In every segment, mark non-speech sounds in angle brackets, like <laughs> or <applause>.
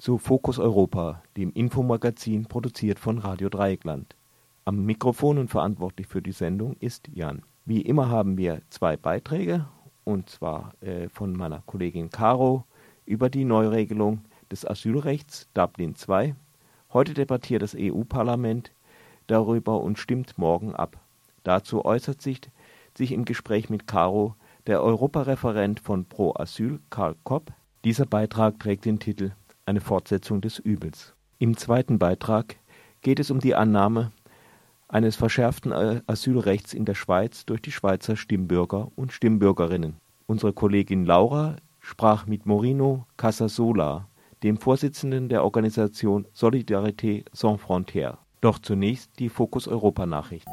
zu Fokus Europa, dem Infomagazin produziert von Radio Dreieckland. Am Mikrofon und verantwortlich für die Sendung ist Jan. Wie immer haben wir zwei Beiträge, und zwar äh, von meiner Kollegin Caro über die Neuregelung des Asylrechts Dublin II. Heute debattiert das EU-Parlament darüber und stimmt morgen ab. Dazu äußert sich, sich im Gespräch mit Caro der Europareferent von Pro Asyl, Karl Kopp. Dieser Beitrag trägt den Titel Eine Fortsetzung des Übels. Im zweiten Beitrag geht es um die Annahme eines verschärften Asylrechts in der Schweiz durch die Schweizer Stimmbürger und Stimmbürgerinnen. Unsere Kollegin Laura sprach mit Morino Casasola, dem Vorsitzenden der Organisation Solidarité Sans Frontières. Doch zunächst die Fokus Europa Nachrichten.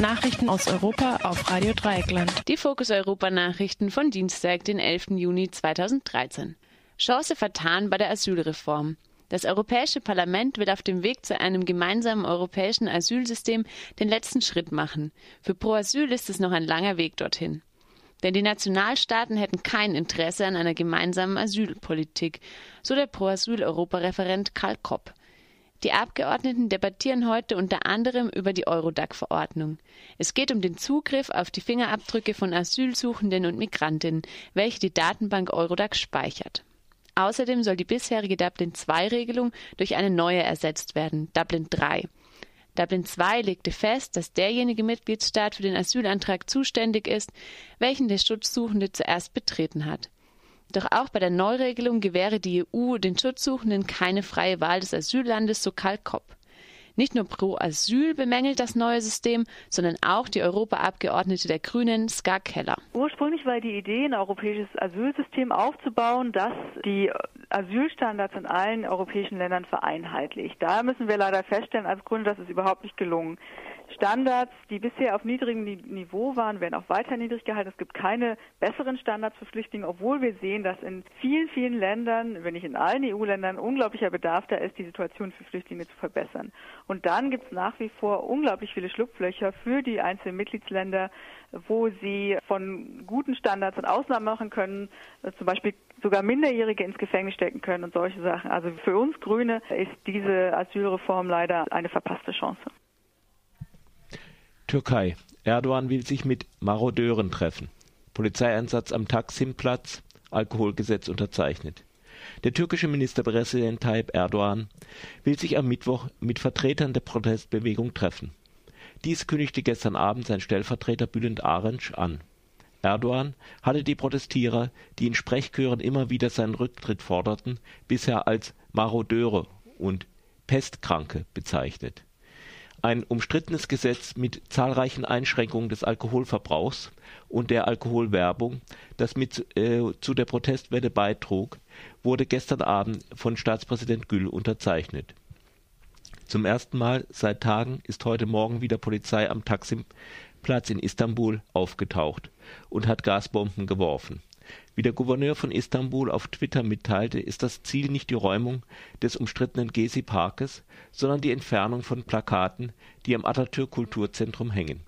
Nachrichten aus Europa auf Radio Dreieckland. Die Fokus Europa Nachrichten von Dienstag, den 11. Juni 2013. Chance vertan bei der Asylreform. Das Europäische Parlament will auf dem Weg zu einem gemeinsamen europäischen Asylsystem den letzten Schritt machen. Für Pro Asyl ist es noch ein langer Weg dorthin. Denn die Nationalstaaten hätten kein Interesse an einer gemeinsamen Asylpolitik, so der Pro Asyl Europareferent Karl Kopp. Die Abgeordneten debattieren heute unter anderem über die Eurodac-Verordnung. Es geht um den Zugriff auf die Fingerabdrücke von Asylsuchenden und Migrantinnen, welche die Datenbank Eurodac speichert. Außerdem soll die bisherige Dublin-II-Regelung durch eine neue ersetzt werden, Dublin III. Dublin II legte fest, dass derjenige Mitgliedstaat für den Asylantrag zuständig ist, welchen der Schutzsuchende zuerst betreten hat. Doch auch bei der Neuregelung gewähre die EU den Schutzsuchenden keine freie Wahl des Asyllandes, so Karl Kopp. Nicht nur Pro Asyl bemängelt das neue System, sondern auch die Europaabgeordnete der Grünen, Ska Keller. Ursprünglich war die Idee, ein europäisches Asylsystem aufzubauen, das die Asylstandards in allen europäischen Ländern vereinheitlicht. Da müssen wir leider feststellen, als Grüne, das ist überhaupt nicht gelungen. Standards, die bisher auf niedrigem Niveau waren, werden auch weiter niedrig gehalten. Es gibt keine besseren Standards für Flüchtlinge, obwohl wir sehen, dass in vielen, vielen Ländern, wenn nicht in allen EU-Ländern, unglaublicher Bedarf da ist, die Situation für Flüchtlinge zu verbessern. Und dann gibt es nach wie vor unglaublich viele Schlupflöcher für die einzelnen Mitgliedsländer, wo sie von guten Standards und Ausnahmen machen können, zum Beispiel sogar Minderjährige ins Gefängnis stecken können und solche Sachen. Also für uns Grüne ist diese Asylreform leider eine verpasste Chance. Türkei. Erdogan will sich mit Marodeuren treffen. Polizeieinsatz am Taksimplatz, Alkoholgesetz unterzeichnet. Der türkische Ministerpräsident Tayyip Erdogan will sich am Mittwoch mit Vertretern der Protestbewegung treffen. Dies kündigte gestern Abend sein Stellvertreter Bülent Arınç an. Erdogan hatte die Protestierer, die in Sprechchören immer wieder seinen Rücktritt forderten, bisher als Marodeure und Pestkranke bezeichnet ein umstrittenes Gesetz mit zahlreichen Einschränkungen des Alkoholverbrauchs und der Alkoholwerbung, das mit äh, zu der Protestwelle beitrug, wurde gestern Abend von Staatspräsident Gül unterzeichnet. Zum ersten Mal seit Tagen ist heute Morgen wieder Polizei am Taksim-Platz in Istanbul aufgetaucht und hat Gasbomben geworfen wie der Gouverneur von Istanbul auf Twitter mitteilte, ist das Ziel nicht die Räumung des umstrittenen Gezi-Parkes, sondern die Entfernung von Plakaten, die am Atatürk-Kulturzentrum hängen.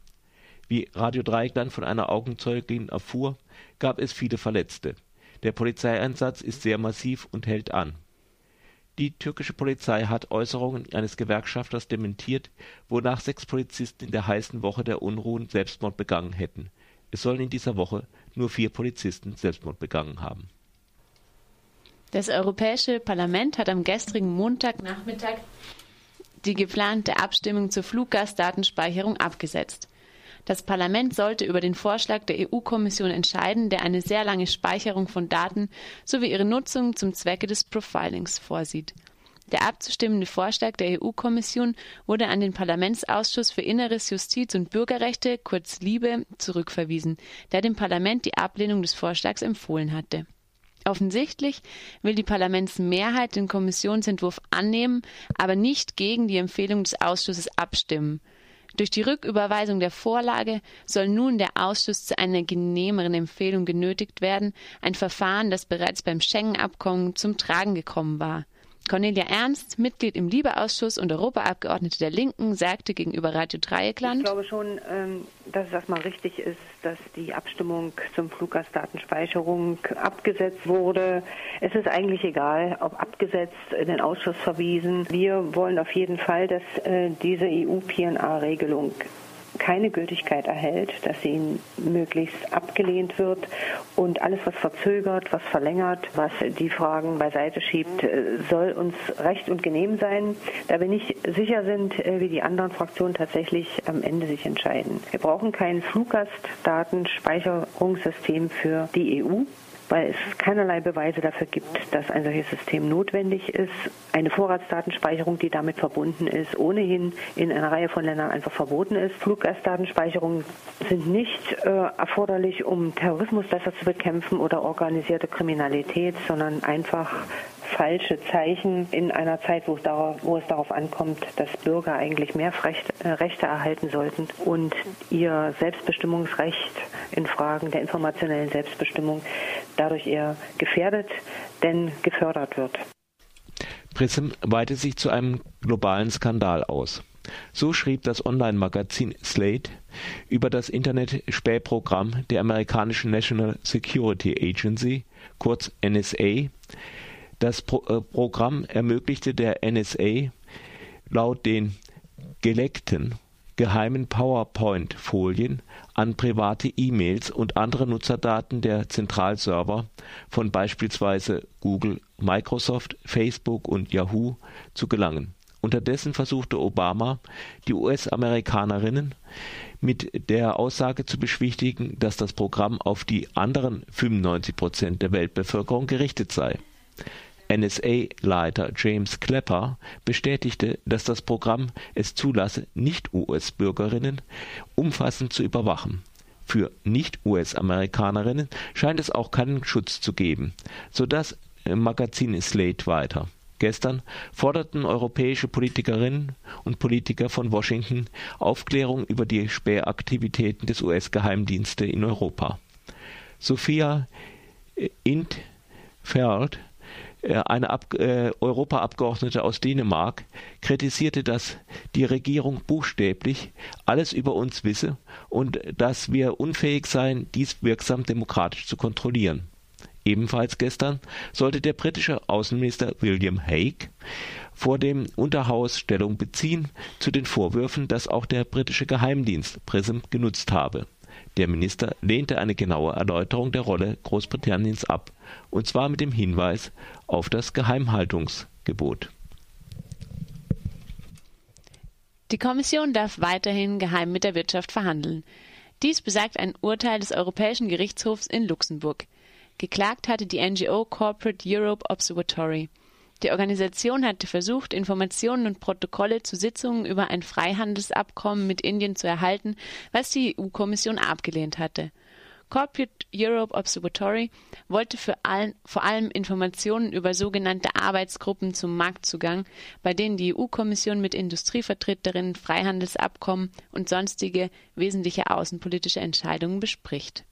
Wie Radio Dreieckland von einer Augenzeugin erfuhr, gab es viele Verletzte. Der Polizeieinsatz ist sehr massiv und hält an. Die türkische Polizei hat Äußerungen eines Gewerkschafters dementiert, wonach sechs Polizisten in der heißen Woche der Unruhen Selbstmord begangen hätten. Es sollen in dieser Woche nur vier Polizisten Selbstmord begangen haben. Das Europäische Parlament hat am gestrigen Montagnachmittag die geplante Abstimmung zur Fluggastdatenspeicherung abgesetzt. Das Parlament sollte über den Vorschlag der EU-Kommission entscheiden, der eine sehr lange Speicherung von Daten sowie ihre Nutzung zum Zwecke des Profilings vorsieht. Der abzustimmende Vorschlag der EU-Kommission wurde an den Parlamentsausschuss für Inneres, Justiz und Bürgerrechte, kurz LIBE, zurückverwiesen, der dem Parlament die Ablehnung des Vorschlags empfohlen hatte. Offensichtlich will die Parlamentsmehrheit den Kommissionsentwurf annehmen, aber nicht gegen die Empfehlung des Ausschusses abstimmen. Durch die Rücküberweisung der Vorlage soll nun der Ausschuss zu einer genehmeren Empfehlung genötigt werden, ein Verfahren, das bereits beim Schengen-Abkommen zum Tragen gekommen war. Cornelia Ernst, Mitglied im Liebeausschuss und Europaabgeordnete der Linken, sagte gegenüber Radio Dreieckland. Ich glaube schon, ähm, dass es erstmal richtig ist, dass die Abstimmung zum Fluggastdatenspeicherung abgesetzt wurde. Es ist eigentlich egal, ob abgesetzt, in den Ausschuss verwiesen. Wir wollen auf jeden Fall, dass äh, diese EU-PNA-Regelung keine Gültigkeit erhält, dass sie möglichst abgelehnt wird und alles, was verzögert, was verlängert, was die Fragen beiseite schiebt, äh, soll uns recht und genehm sein, da wir nicht sicher sind, äh, wie die anderen Fraktionen tatsächlich am Ende sich entscheiden. Wir brauchen kein Fluggastdatenspeicherungssystem für die EU weil es keinerlei Beweise dafür gibt, dass ein solches System notwendig ist. Eine Vorratsdatenspeicherung, die damit verbunden ist, ohnehin in einer Reihe von Ländern einfach verboten ist. Fluggastdatenspeicherungen sind nicht äh, erforderlich, um Terrorismus besser zu bekämpfen oder organisierte Kriminalität, sondern einfach falsche Zeichen in einer Zeit, wo es darauf, wo es darauf ankommt, dass Bürger eigentlich mehr Rechte, äh, Rechte erhalten sollten und ihr Selbstbestimmungsrecht in Fragen der informationellen Selbstbestimmung dadurch eher gefährdet, denn gefördert wird. Prism weitet sich zu einem globalen Skandal aus. So schrieb das Online-Magazin Slate über das Internet-Spähprogramm der amerikanischen National Security Agency, kurz NSA, das Pro äh, Programm ermöglichte der NSA laut den geleckten geheimen PowerPoint-Folien an private E-Mails und andere Nutzerdaten der Zentralserver von beispielsweise Google, Microsoft, Facebook und Yahoo zu gelangen. Unterdessen versuchte Obama, die US-Amerikanerinnen mit der Aussage zu beschwichtigen, dass das Programm auf die anderen 95 Prozent der Weltbevölkerung gerichtet sei. NSA-Leiter James Clapper bestätigte, dass das Programm es zulasse, Nicht-US-Bürgerinnen umfassend zu überwachen. Für Nicht-US-Amerikanerinnen scheint es auch keinen Schutz zu geben, so das Magazin Slate weiter. Gestern forderten europäische Politikerinnen und Politiker von Washington Aufklärung über die Spähaktivitäten des US-Geheimdienstes in Europa. Sophia Intfeld äh, eine Ab äh, Europaabgeordnete aus Dänemark kritisierte, dass die Regierung buchstäblich alles über uns wisse und dass wir unfähig seien, dies wirksam demokratisch zu kontrollieren. Ebenfalls gestern sollte der britische Außenminister William Hague vor dem Unterhaus Stellung beziehen zu den Vorwürfen, dass auch der britische Geheimdienst PRISM genutzt habe. Der Minister lehnte eine genaue Erläuterung der Rolle Großbritanniens ab, und zwar mit dem Hinweis auf das Geheimhaltungsgebot. Die Kommission darf weiterhin geheim mit der Wirtschaft verhandeln. Dies besagt ein Urteil des Europäischen Gerichtshofs in Luxemburg. Geklagt hatte die NGO Corporate Europe Observatory. Die Organisation hatte versucht, Informationen und Protokolle zu Sitzungen über ein Freihandelsabkommen mit Indien zu erhalten, was die EU-Kommission abgelehnt hatte. Corporate Europe Observatory wollte allen, vor allem Informationen über sogenannte Arbeitsgruppen zum Marktzugang, bei denen die EU-Kommission mit Industrievertreterinnen Freihandelsabkommen und sonstige wesentliche außenpolitische Entscheidungen bespricht.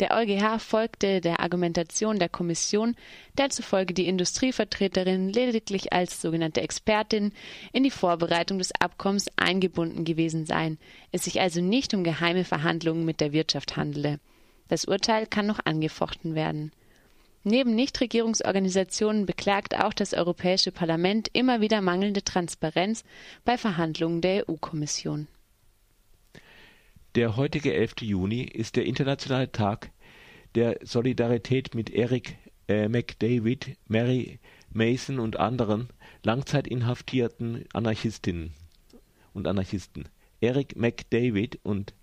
Der EuGH folgte der Argumentation der Kommission, der zufolge die Industrievertreterinnen lediglich als sogenannte Expertinnen in die Vorbereitung des Abkommens eingebunden gewesen seien, es sich also nicht um geheime Verhandlungen mit der Wirtschaft handele. Das Urteil kann noch angefochten werden. Neben Nichtregierungsorganisationen beklagt auch das Europäische Parlament immer wieder mangelnde Transparenz bei Verhandlungen der EU-Kommission. Der heutige 11. Juni ist der internationale Tag der Solidarität mit Eric äh, McDavid, Mary Mason und anderen langzeitinhaftierten Anarchistinnen und Anarchisten. Eric McDavid und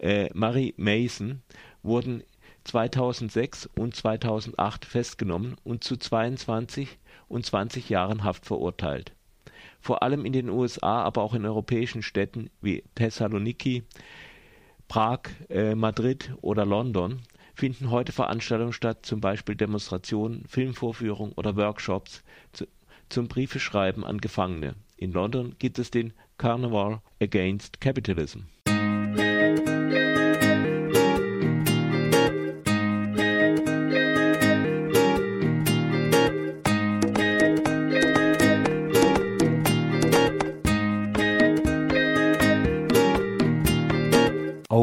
äh, Mary Mason wurden 2006 und 2008 festgenommen und zu 22 und 20 Jahren Haft verurteilt. Vor allem in den USA, aber auch in europäischen Städten wie Thessaloniki, Prag, äh, Madrid oder London finden heute Veranstaltungen statt, zum Beispiel Demonstrationen, Filmvorführungen oder Workshops zu, zum Briefeschreiben an Gefangene. In London gibt es den Carnival Against Capitalism.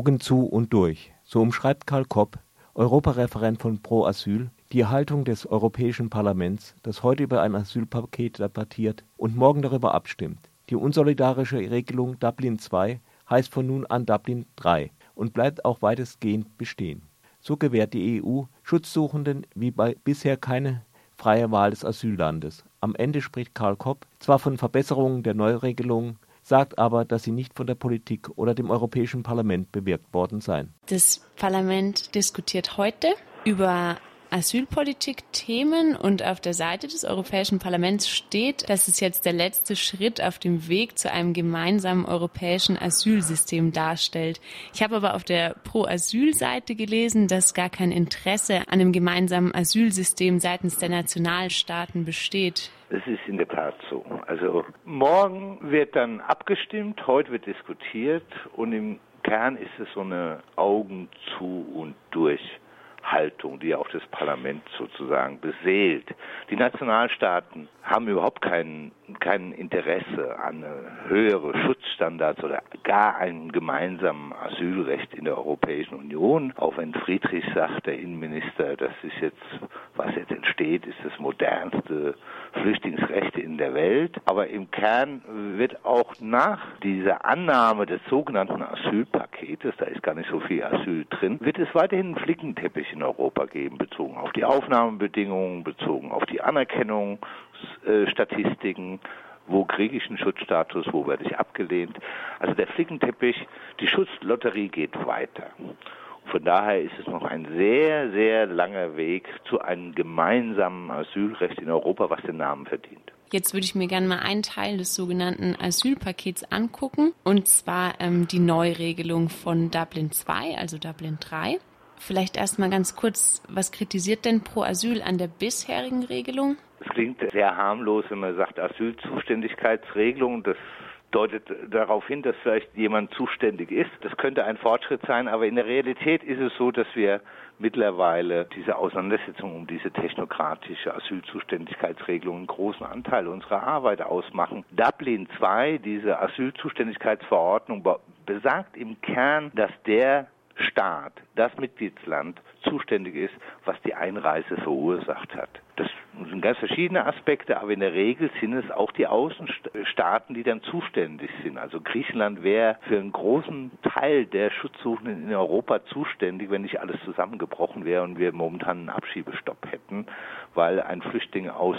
Augen zu und durch. So umschreibt Karl Kopp, Europareferent von Pro Asyl, die Haltung des Europäischen Parlaments, das heute über ein Asylpaket debattiert und morgen darüber abstimmt. Die unsolidarische Regelung Dublin II heißt von nun an Dublin III und bleibt auch weitestgehend bestehen. So gewährt die EU Schutzsuchenden wie bisher keine freie Wahl des Asyllandes. Am Ende spricht Karl Kopp zwar von Verbesserungen der Neuregelung, sagt aber, dass sie nicht von der Politik oder dem Europäischen Parlament bewirkt worden seien. Das Parlament diskutiert heute über Asylpolitik-Themen und auf der Seite des Europäischen Parlaments steht, dass es jetzt der letzte Schritt auf dem Weg zu einem gemeinsamen europäischen Asylsystem darstellt. Ich habe aber auf der Pro-Asyl-Seite gelesen, dass gar kein Interesse an einem gemeinsamen Asylsystem seitens der Nationalstaaten besteht. Es ist in der Tat so. Also morgen wird dann abgestimmt, heute wird diskutiert und im Kern ist es so eine Augen zu und durch Haltung, die auch das Parlament sozusagen beseelt. Die Nationalstaaten haben überhaupt kein, kein Interesse an höhere Schutzstandards oder gar einem gemeinsamen Asylrecht in der Europäischen Union. Auch wenn Friedrich sagt, der Innenminister, das ist jetzt, was jetzt entsteht, ist das modernste Flüchtlingsrecht in der Welt. Aber im Kern wird auch nach dieser Annahme des sogenannten Asylpaketes, da ist gar nicht so viel Asyl drin, wird es weiterhin einen Flickenteppich in Europa geben, bezogen auf die Aufnahmebedingungen, bezogen auf die Anerkennungsstatistiken, wo kriege ich einen Schutzstatus, wo werde ich abgelehnt. Also der Flickenteppich, die Schutzlotterie geht weiter. Von daher ist es noch ein sehr, sehr langer Weg zu einem gemeinsamen Asylrecht in Europa, was den Namen verdient. Jetzt würde ich mir gerne mal einen Teil des sogenannten Asylpakets angucken, und zwar ähm, die Neuregelung von Dublin II, also Dublin III. Vielleicht erstmal ganz kurz, was kritisiert denn Pro Asyl an der bisherigen Regelung? Es klingt sehr harmlos, wenn man sagt Asylzuständigkeitsregelung. Das deutet darauf hin, dass vielleicht jemand zuständig ist. Das könnte ein Fortschritt sein, aber in der Realität ist es so, dass wir mittlerweile diese Auseinandersetzung um diese technokratische Asylzuständigkeitsregelung einen großen Anteil unserer Arbeit ausmachen. Dublin II, diese Asylzuständigkeitsverordnung, besagt im Kern, dass der Staat, das Mitgliedsland, zuständig ist, was die Einreise verursacht hat. Das sind ganz verschiedene Aspekte, aber in der Regel sind es auch die Außenstaaten, die dann zuständig sind. Also Griechenland wäre für einen großen Teil der Schutzsuchenden in Europa zuständig, wenn nicht alles zusammengebrochen wäre und wir momentan einen Abschiebestopp hätten, weil ein Flüchtling aus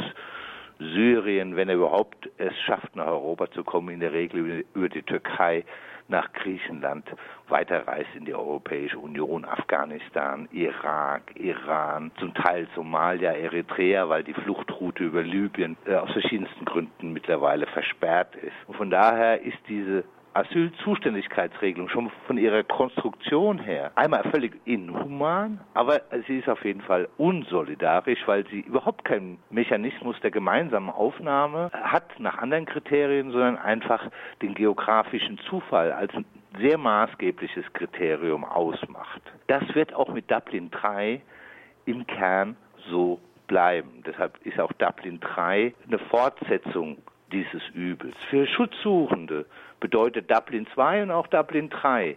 Syrien, wenn er überhaupt es schafft, nach Europa zu kommen, in der Regel über die Türkei nach Griechenland weiterreist in die Europäische Union, Afghanistan, Irak, Iran, zum Teil Somalia, Eritrea, weil die Fluchtroute über Libyen äh, aus verschiedensten Gründen mittlerweile versperrt ist. Und von daher ist diese Asylzuständigkeitsregelung schon von ihrer Konstruktion her einmal völlig inhuman, aber sie ist auf jeden Fall unsolidarisch, weil sie überhaupt keinen Mechanismus der gemeinsamen Aufnahme hat nach anderen Kriterien, sondern einfach den geografischen Zufall als sehr maßgebliches Kriterium ausmacht. Das wird auch mit Dublin 3 im Kern so bleiben. Deshalb ist auch Dublin 3 eine Fortsetzung dieses Übels. Für Schutzsuchende bedeutet Dublin II und auch Dublin III,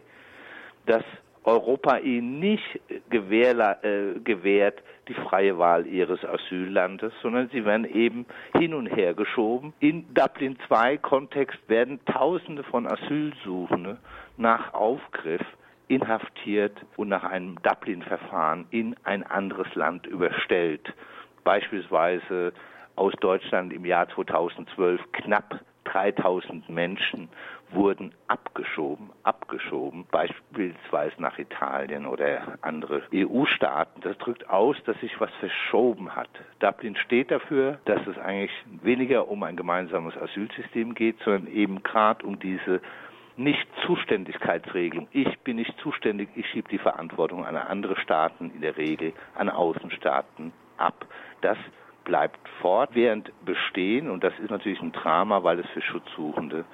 dass Europa ihnen nicht gewährla, äh, gewährt die freie Wahl ihres Asyllandes, sondern sie werden eben hin und her geschoben. In Dublin II Kontext werden Tausende von Asylsuchenden nach Aufgriff inhaftiert und nach einem Dublin-Verfahren in ein anderes Land überstellt. Beispielsweise aus Deutschland im Jahr 2012 knapp 3000 Menschen wurden abgeschoben, abgeschoben, beispielsweise nach Italien oder andere EU-Staaten. Das drückt aus, dass sich was verschoben hat. Dublin steht dafür, dass es eigentlich weniger um ein gemeinsames Asylsystem geht, sondern eben gerade um diese nicht-Zuständigkeitsregelung. Ich bin nicht zuständig, ich schiebe die Verantwortung an andere Staaten, in der Regel an Außenstaaten ab. Das bleibt fortwährend bestehen und das ist natürlich ein Drama, weil es für Schutzsuchende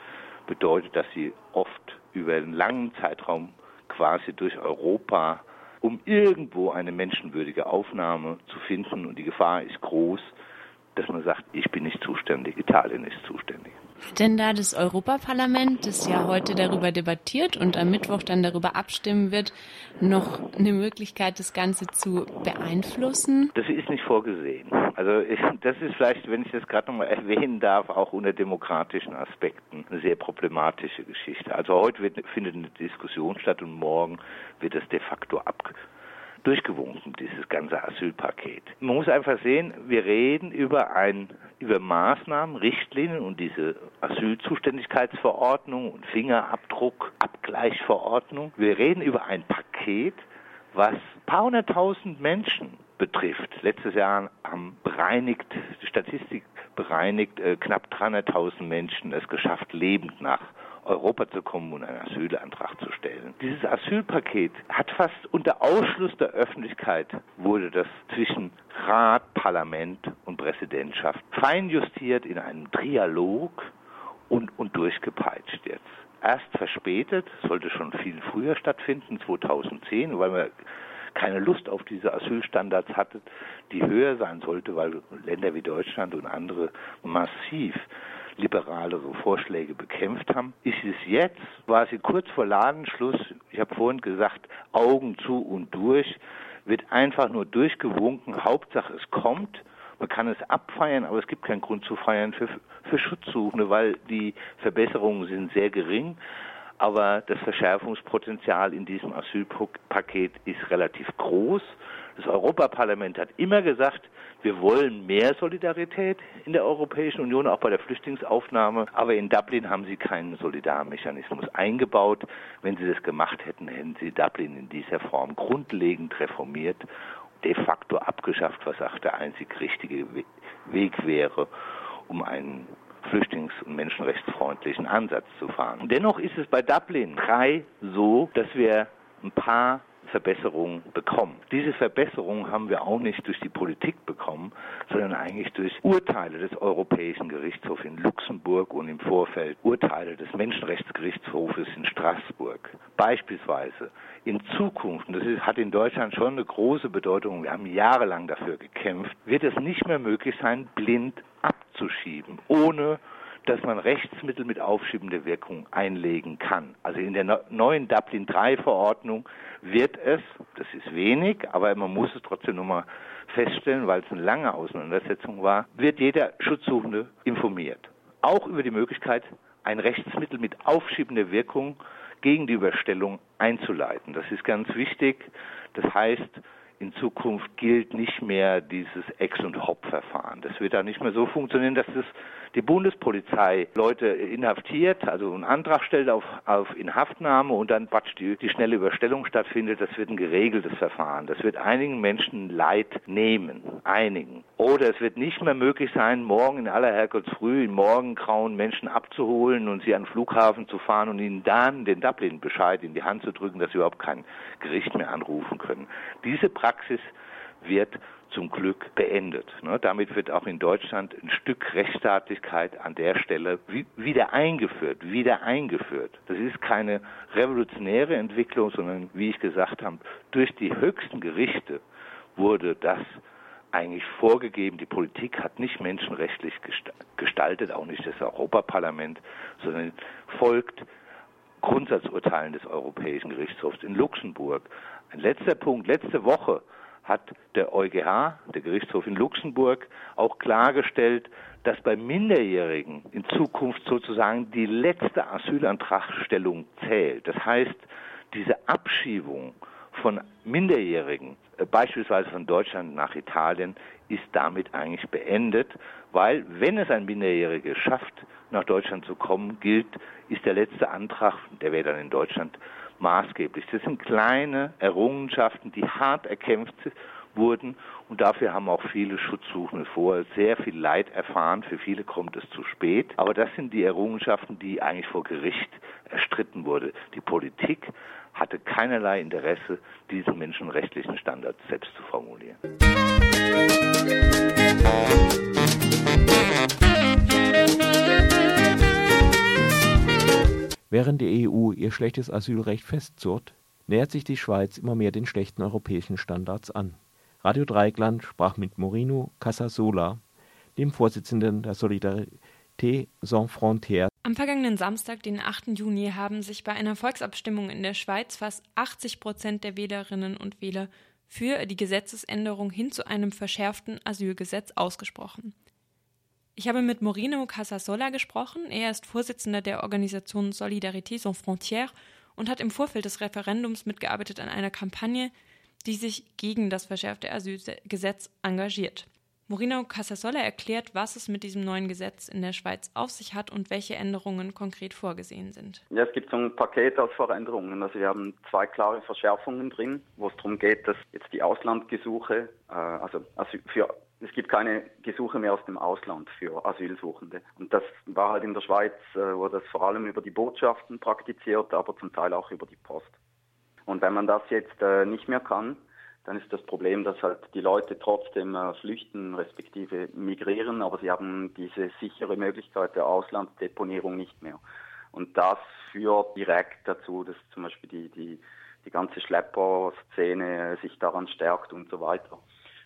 bedeutet, dass sie oft über einen langen Zeitraum quasi durch Europa, um irgendwo eine menschenwürdige Aufnahme zu finden und die Gefahr ist groß, dass man sagt, ich bin nicht zuständig, Italien ist zuständig. Denn da das Europaparlament, das ja heute darüber debattiert und am Mittwoch dann darüber abstimmen wird, noch eine Möglichkeit, das Ganze zu beeinflussen? Das ist nicht vorgesehen. Also das ist vielleicht, wenn ich das gerade nochmal erwähnen darf, auch unter demokratischen Aspekten eine sehr problematische Geschichte. Also heute wird, findet eine Diskussion statt und morgen wird es de facto ab, durchgewunken, dieses ganze Asylpaket. Man muss einfach sehen, wir reden über ein, über Maßnahmen, Richtlinien und diese Asylzuständigkeitsverordnung und Fingerabdruck, Abgleichverordnung. Wir reden über ein Paket, was ein paar hunderttausend Menschen betrifft. Letztes Jahr haben bereinigt, die Statistik bereinigt, äh, knapp 300.000 Menschen es geschafft, lebend nach Europa zu kommen und einen Asylantrag zu stellen. Dieses Asylpaket hat fast unter Ausschluss der Öffentlichkeit wurde das zwischen Rat, Parlament und Präsidentschaft feinjustiert in einem Trialog und, und durchgepeitscht jetzt. Erst verspätet, sollte schon viel früher stattfinden, 2010, weil wir keine Lust auf diese Asylstandards hatte, die höher sein sollte, weil Länder wie Deutschland und andere massiv liberalere Vorschläge bekämpft haben, ist es jetzt quasi kurz vor Ladenschluss, ich habe vorhin gesagt, Augen zu und durch, wird einfach nur durchgewunken, Hauptsache es kommt, man kann es abfeiern, aber es gibt keinen Grund zu feiern für, für Schutzsuchende, weil die Verbesserungen sind sehr gering. Aber das Verschärfungspotenzial in diesem Asylpaket ist relativ groß. Das Europaparlament hat immer gesagt, wir wollen mehr Solidarität in der Europäischen Union, auch bei der Flüchtlingsaufnahme. Aber in Dublin haben sie keinen Solidarmechanismus eingebaut. Wenn sie das gemacht hätten, hätten sie Dublin in dieser Form grundlegend reformiert, de facto abgeschafft, was auch der einzig richtige Weg wäre, um einen flüchtlings- und menschenrechtsfreundlichen Ansatz zu fahren. Dennoch ist es bei Dublin 3 so, dass wir ein paar Verbesserungen bekommen. Diese Verbesserungen haben wir auch nicht durch die Politik bekommen, sondern eigentlich durch Urteile des Europäischen Gerichtshofs in Luxemburg und im Vorfeld Urteile des Menschenrechtsgerichtshofes in Straßburg. Beispielsweise in Zukunft, und das ist, hat in Deutschland schon eine große Bedeutung, wir haben jahrelang dafür gekämpft, wird es nicht mehr möglich sein, blind abzuschieben, ohne dass man Rechtsmittel mit aufschiebender Wirkung einlegen kann. Also in der neuen Dublin III Verordnung wird es, das ist wenig, aber man muss es trotzdem nochmal feststellen, weil es eine lange Auseinandersetzung war, wird jeder Schutzsuchende informiert. Auch über die Möglichkeit, ein Rechtsmittel mit aufschiebender Wirkung gegen die Überstellung einzuleiten. Das ist ganz wichtig. Das heißt, in Zukunft gilt nicht mehr dieses Ex- und Hop-Verfahren. Das wird da nicht mehr so funktionieren, dass das die Bundespolizei Leute inhaftiert, also einen Antrag stellt auf, auf Inhaftnahme und dann Quatsch, die, die schnelle Überstellung stattfindet, das wird ein geregeltes Verfahren. Das wird einigen Menschen Leid nehmen, einigen. Oder es wird nicht mehr möglich sein, morgen in aller Herrgottsfrüh in Morgengrauen Menschen abzuholen und sie an den Flughafen zu fahren und ihnen dann den Dublin-Bescheid in die Hand zu drücken, dass sie überhaupt kein Gericht mehr anrufen können. Diese Praxis wird zum Glück beendet. Ne, damit wird auch in Deutschland ein Stück Rechtsstaatlichkeit an der Stelle wieder eingeführt, wieder eingeführt. Das ist keine revolutionäre Entwicklung, sondern wie ich gesagt habe, durch die höchsten Gerichte wurde das eigentlich vorgegeben. Die Politik hat nicht menschenrechtlich gestaltet, auch nicht das Europaparlament, sondern folgt Grundsatzurteilen des Europäischen Gerichtshofs in Luxemburg. Ein letzter Punkt. Letzte Woche hat der EuGH, der Gerichtshof in Luxemburg, auch klargestellt, dass bei Minderjährigen in Zukunft sozusagen die letzte Asylantragstellung zählt. Das heißt, diese Abschiebung von Minderjährigen, äh, beispielsweise von Deutschland nach Italien, ist damit eigentlich beendet, weil wenn es ein Minderjähriger schafft, nach Deutschland zu kommen, gilt, ist der letzte Antrag, der wäre dann in Deutschland maßgeblich. Das sind kleine Errungenschaften, die hart erkämpft wurden und dafür haben auch viele Schutzsuchende vorher sehr viel Leid erfahren. Für viele kommt es zu spät. Aber das sind die Errungenschaften, die eigentlich vor Gericht erstritten wurde. Die Politik hatte keinerlei Interesse, diesen menschenrechtlichen Standard selbst zu formulieren. Während die EU ihr schlechtes Asylrecht festzurrt, nähert sich die Schweiz immer mehr den schlechten europäischen Standards an. Radio Dreieckland sprach mit Morino Casasola, dem Vorsitzenden der Solidarité Sans Frontières. Am vergangenen Samstag, den 8. Juni, haben sich bei einer Volksabstimmung in der Schweiz fast 80 Prozent der Wählerinnen und Wähler für die Gesetzesänderung hin zu einem verschärften Asylgesetz ausgesprochen. Ich habe mit Morino Casasola gesprochen. Er ist Vorsitzender der Organisation Solidarité Sans Frontières und hat im Vorfeld des Referendums mitgearbeitet an einer Kampagne, die sich gegen das verschärfte Asylgesetz engagiert. Morino Casasola erklärt, was es mit diesem neuen Gesetz in der Schweiz auf sich hat und welche Änderungen konkret vorgesehen sind. Ja, es gibt so ein Paket aus Veränderungen. Also wir haben zwei klare Verschärfungen drin, wo es darum geht, dass jetzt die Auslandgesuche, äh, also für es gibt keine Gesuche mehr aus dem Ausland für Asylsuchende. Und das war halt in der Schweiz, äh, wurde das vor allem über die Botschaften praktiziert, aber zum Teil auch über die Post. Und wenn man das jetzt äh, nicht mehr kann, dann ist das Problem, dass halt die Leute trotzdem äh, flüchten respektive migrieren, aber sie haben diese sichere Möglichkeit der Auslandsdeponierung nicht mehr. Und das führt direkt dazu, dass zum Beispiel die, die, die ganze Schlepper-Szene sich daran stärkt und so weiter.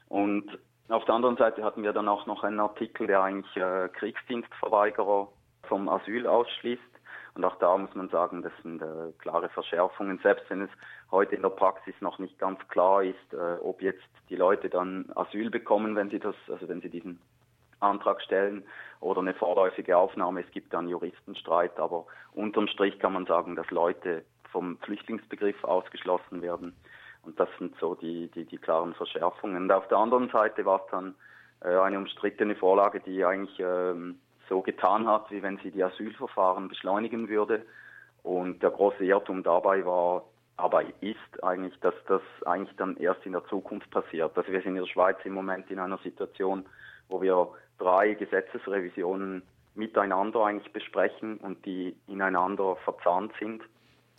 Und auf der anderen Seite hatten wir dann auch noch einen Artikel, der eigentlich äh, Kriegsdienstverweigerer vom Asyl ausschließt. Und auch da muss man sagen, das sind äh, klare Verschärfungen, selbst wenn es heute in der Praxis noch nicht ganz klar ist, äh, ob jetzt die Leute dann Asyl bekommen, wenn sie das, also wenn sie diesen Antrag stellen oder eine vorläufige Aufnahme. Es gibt dann Juristenstreit, aber unterm Strich kann man sagen, dass Leute vom Flüchtlingsbegriff ausgeschlossen werden. Und das sind so die, die, die klaren Verschärfungen. Und auf der anderen Seite war es dann äh, eine umstrittene Vorlage, die eigentlich ähm, so getan hat, wie wenn sie die Asylverfahren beschleunigen würde. Und der große Irrtum dabei war, aber ist eigentlich, dass das eigentlich dann erst in der Zukunft passiert. Also wir sind in der Schweiz im Moment in einer Situation, wo wir drei Gesetzesrevisionen miteinander eigentlich besprechen und die ineinander verzahnt sind.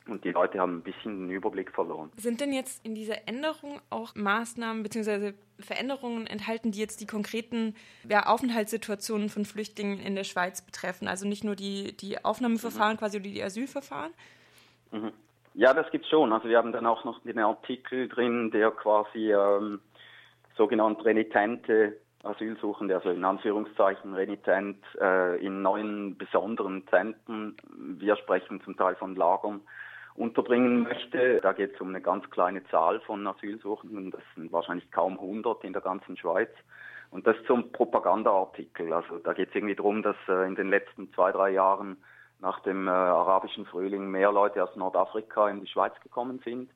Und die Leute haben ein bisschen den Überblick verloren. Sind denn jetzt in dieser Änderung auch Maßnahmen bzw. Veränderungen enthalten, die jetzt die konkreten ja, Aufenthaltssituationen von Flüchtlingen in der Schweiz betreffen? Also nicht nur die, die Aufnahmeverfahren mhm. quasi oder die Asylverfahren? Mhm. Ja, das gibt es schon. Also wir haben dann auch noch einen Artikel drin, der quasi ähm, sogenannte renitente Asylsuchende, also in Anführungszeichen renitent, äh, in neuen besonderen Zentren, wir sprechen zum Teil von Lagern, unterbringen möchte. Da geht es um eine ganz kleine Zahl von Asylsuchenden. Das sind wahrscheinlich kaum 100 in der ganzen Schweiz. Und das zum Propagandaartikel. Also da geht es irgendwie darum, dass äh, in den letzten zwei, drei Jahren nach dem äh, arabischen Frühling mehr Leute aus Nordafrika in die Schweiz gekommen sind.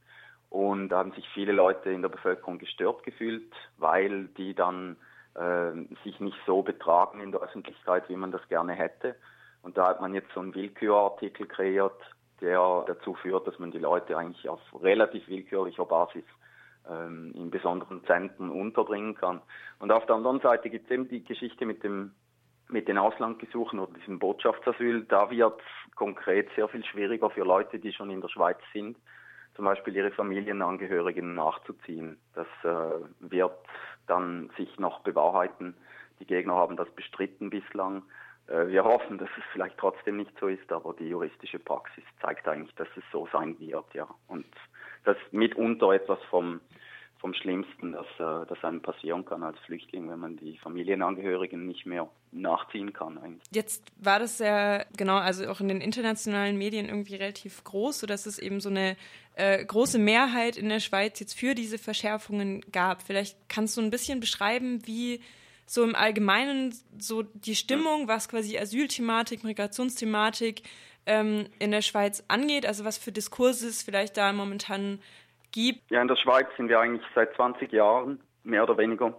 Und da haben sich viele Leute in der Bevölkerung gestört gefühlt, weil die dann äh, sich nicht so betragen in der Öffentlichkeit, wie man das gerne hätte. Und da hat man jetzt so einen Willkürartikel kreiert, der dazu führt, dass man die Leute eigentlich auf relativ willkürlicher Basis ähm, in besonderen Zentren unterbringen kann. Und auf der anderen Seite gibt es eben die Geschichte mit dem mit den Auslandgesuchen oder diesem Botschaftsasyl, da wird konkret sehr viel schwieriger für Leute, die schon in der Schweiz sind, zum Beispiel ihre Familienangehörigen nachzuziehen. Das äh, wird dann sich noch bewahrheiten. Die Gegner haben das bestritten bislang. Äh, wir hoffen, dass es vielleicht trotzdem nicht so ist, aber die juristische Praxis zeigt eigentlich, dass es so sein wird, ja. Und das ist mitunter etwas vom, vom Schlimmsten, das, äh, das einem passieren kann als Flüchtling, wenn man die Familienangehörigen nicht mehr nachziehen kann. Eigentlich. Jetzt war das ja, genau, also auch in den internationalen Medien irgendwie relativ groß, sodass es eben so eine äh, große Mehrheit in der Schweiz jetzt für diese Verschärfungen gab. Vielleicht kannst du ein bisschen beschreiben, wie so im Allgemeinen so die Stimmung, was quasi Asylthematik, Migrationsthematik ähm, in der Schweiz angeht, also was für Diskurse es vielleicht da momentan gibt? Ja, in der Schweiz sind wir eigentlich seit 20 Jahren, mehr oder weniger,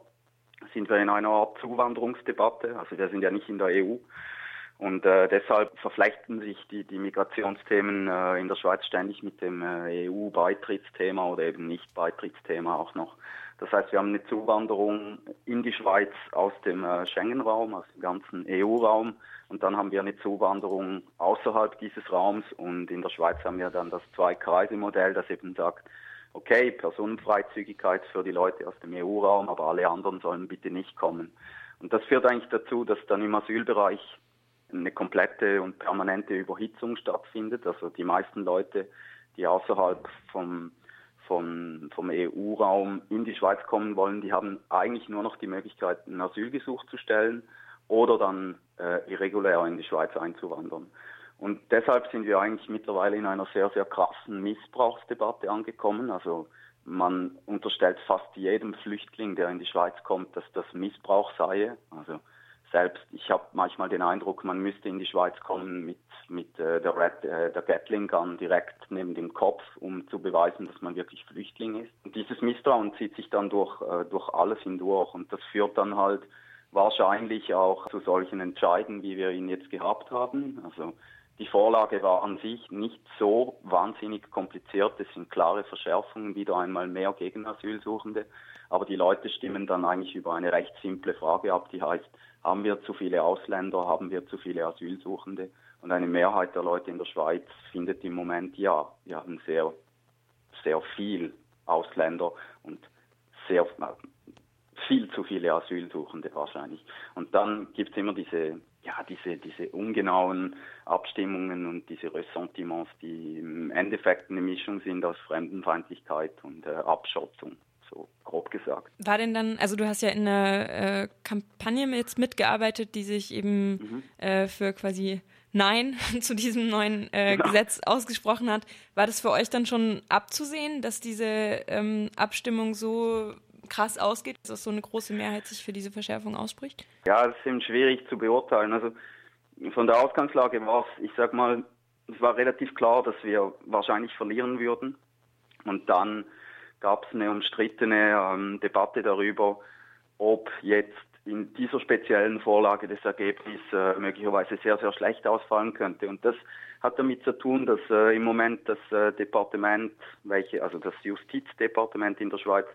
sind wir in einer Art Zuwanderungsdebatte. Also wir sind ja nicht in der EU. Und äh, deshalb verflechten sich die, die Migrationsthemen äh, in der Schweiz ständig mit dem äh, EU-Beitrittsthema oder eben Nicht-Beitrittsthema auch noch. Das heißt, wir haben eine Zuwanderung in die Schweiz aus dem äh, Schengen-Raum, aus dem ganzen EU-Raum. Und dann haben wir eine Zuwanderung außerhalb dieses Raums. Und in der Schweiz haben wir dann das Zwei-Kreise-Modell, das eben sagt, okay, Personenfreizügigkeit für die Leute aus dem EU-Raum, aber alle anderen sollen bitte nicht kommen. Und das führt eigentlich dazu, dass dann im Asylbereich eine komplette und permanente Überhitzung stattfindet. Also die meisten Leute, die außerhalb vom, vom, vom EU-Raum in die Schweiz kommen wollen, die haben eigentlich nur noch die Möglichkeit, ein Asylgesuch zu stellen oder dann äh, irregulär in die Schweiz einzuwandern. Und deshalb sind wir eigentlich mittlerweile in einer sehr, sehr krassen Missbrauchsdebatte angekommen. Also man unterstellt fast jedem Flüchtling, der in die Schweiz kommt, dass das Missbrauch sei. Also selbst, ich habe manchmal den Eindruck, man müsste in die Schweiz kommen mit, mit äh, der, Red, äh, der Gatling Gun direkt neben dem Kopf, um zu beweisen, dass man wirklich Flüchtling ist. Und dieses Misstrauen zieht sich dann durch, äh, durch alles hindurch und das führt dann halt wahrscheinlich auch zu solchen Entscheiden, wie wir ihn jetzt gehabt haben. Also die Vorlage war an sich nicht so wahnsinnig kompliziert. Es sind klare Verschärfungen, wieder einmal mehr gegen Asylsuchende. Aber die Leute stimmen dann eigentlich über eine recht simple Frage ab, die heißt, haben wir zu viele Ausländer, haben wir zu viele Asylsuchende? Und eine Mehrheit der Leute in der Schweiz findet im Moment ja, wir haben sehr, sehr viel Ausländer und sehr viel zu viele Asylsuchende wahrscheinlich. Und dann gibt es immer diese, ja, diese, diese ungenauen Abstimmungen und diese Ressentiments, die im Endeffekt eine Mischung sind aus Fremdenfeindlichkeit und äh, Abschottung so grob gesagt. War denn dann, also du hast ja in einer äh, Kampagne jetzt mitgearbeitet, die sich eben mhm. äh, für quasi Nein <laughs> zu diesem neuen äh, genau. Gesetz ausgesprochen hat. War das für euch dann schon abzusehen, dass diese ähm, Abstimmung so krass ausgeht, dass so eine große Mehrheit sich für diese Verschärfung ausspricht? Ja, das ist eben schwierig zu beurteilen. Also von der Ausgangslage war es, ich sag mal, es war relativ klar, dass wir wahrscheinlich verlieren würden. Und dann gab es eine umstrittene ähm, Debatte darüber, ob jetzt in dieser speziellen Vorlage das Ergebnis äh, möglicherweise sehr, sehr schlecht ausfallen könnte. Und das hat damit zu tun, dass äh, im Moment das äh, Departement, welche, also das Justizdepartement in der Schweiz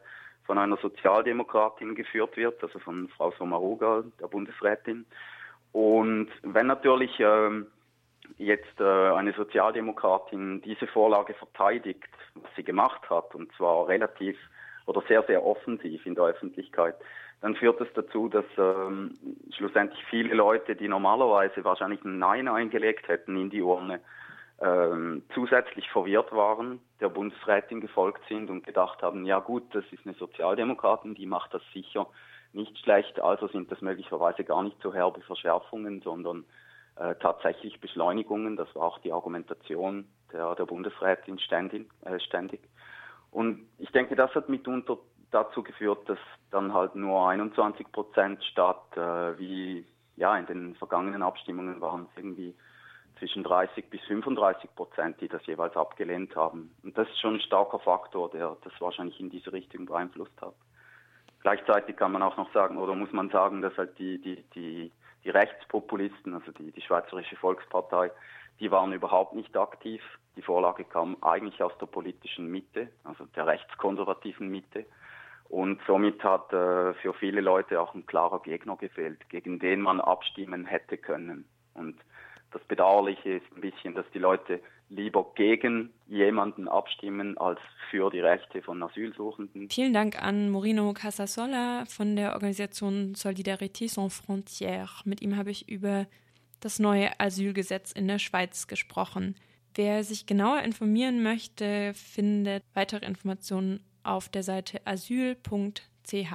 von einer Sozialdemokratin geführt wird, also von Frau Sommaruga, der Bundesrätin. Und wenn natürlich ähm, jetzt äh, eine Sozialdemokratin diese Vorlage verteidigt, was sie gemacht hat, und zwar relativ oder sehr, sehr offensiv in der Öffentlichkeit, dann führt es das dazu, dass ähm, schlussendlich viele Leute, die normalerweise wahrscheinlich ein Nein eingelegt hätten in die Urne, ähm, zusätzlich verwirrt waren, der Bundesrätin gefolgt sind und gedacht haben, ja gut, das ist eine Sozialdemokratin, die macht das sicher nicht schlecht, also sind das möglicherweise gar nicht so herbe Verschärfungen, sondern äh, tatsächlich Beschleunigungen. Das war auch die Argumentation der, der Bundesrätin ständig, äh, ständig. Und ich denke, das hat mitunter dazu geführt, dass dann halt nur 21 Prozent statt äh, wie ja in den vergangenen Abstimmungen waren es irgendwie zwischen 30 bis 35 Prozent, die das jeweils abgelehnt haben. Und das ist schon ein starker Faktor, der das wahrscheinlich in diese Richtung beeinflusst hat. Gleichzeitig kann man auch noch sagen, oder muss man sagen, dass halt die, die, die die Rechtspopulisten, also die, die Schweizerische Volkspartei, die waren überhaupt nicht aktiv. Die Vorlage kam eigentlich aus der politischen Mitte, also der rechtskonservativen Mitte. Und somit hat äh, für viele Leute auch ein klarer Gegner gefehlt, gegen den man abstimmen hätte können. Und das Bedauerliche ist ein bisschen, dass die Leute lieber gegen jemanden abstimmen als für die Rechte von Asylsuchenden. Vielen Dank an Morino Casasola von der Organisation Solidarité Sans Frontières. Mit ihm habe ich über das neue Asylgesetz in der Schweiz gesprochen. Wer sich genauer informieren möchte, findet weitere Informationen auf der Seite asyl.ch.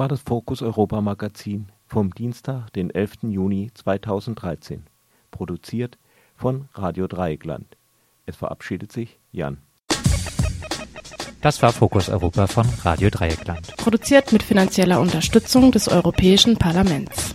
war das Fokus Europa Magazin vom Dienstag, den 11. Juni 2013. Produziert von Radio Dreieckland. Es verabschiedet sich Jan. Das war Fokus Europa von Radio Dreieckland. Produziert mit finanzieller Unterstützung des Europäischen Parlaments.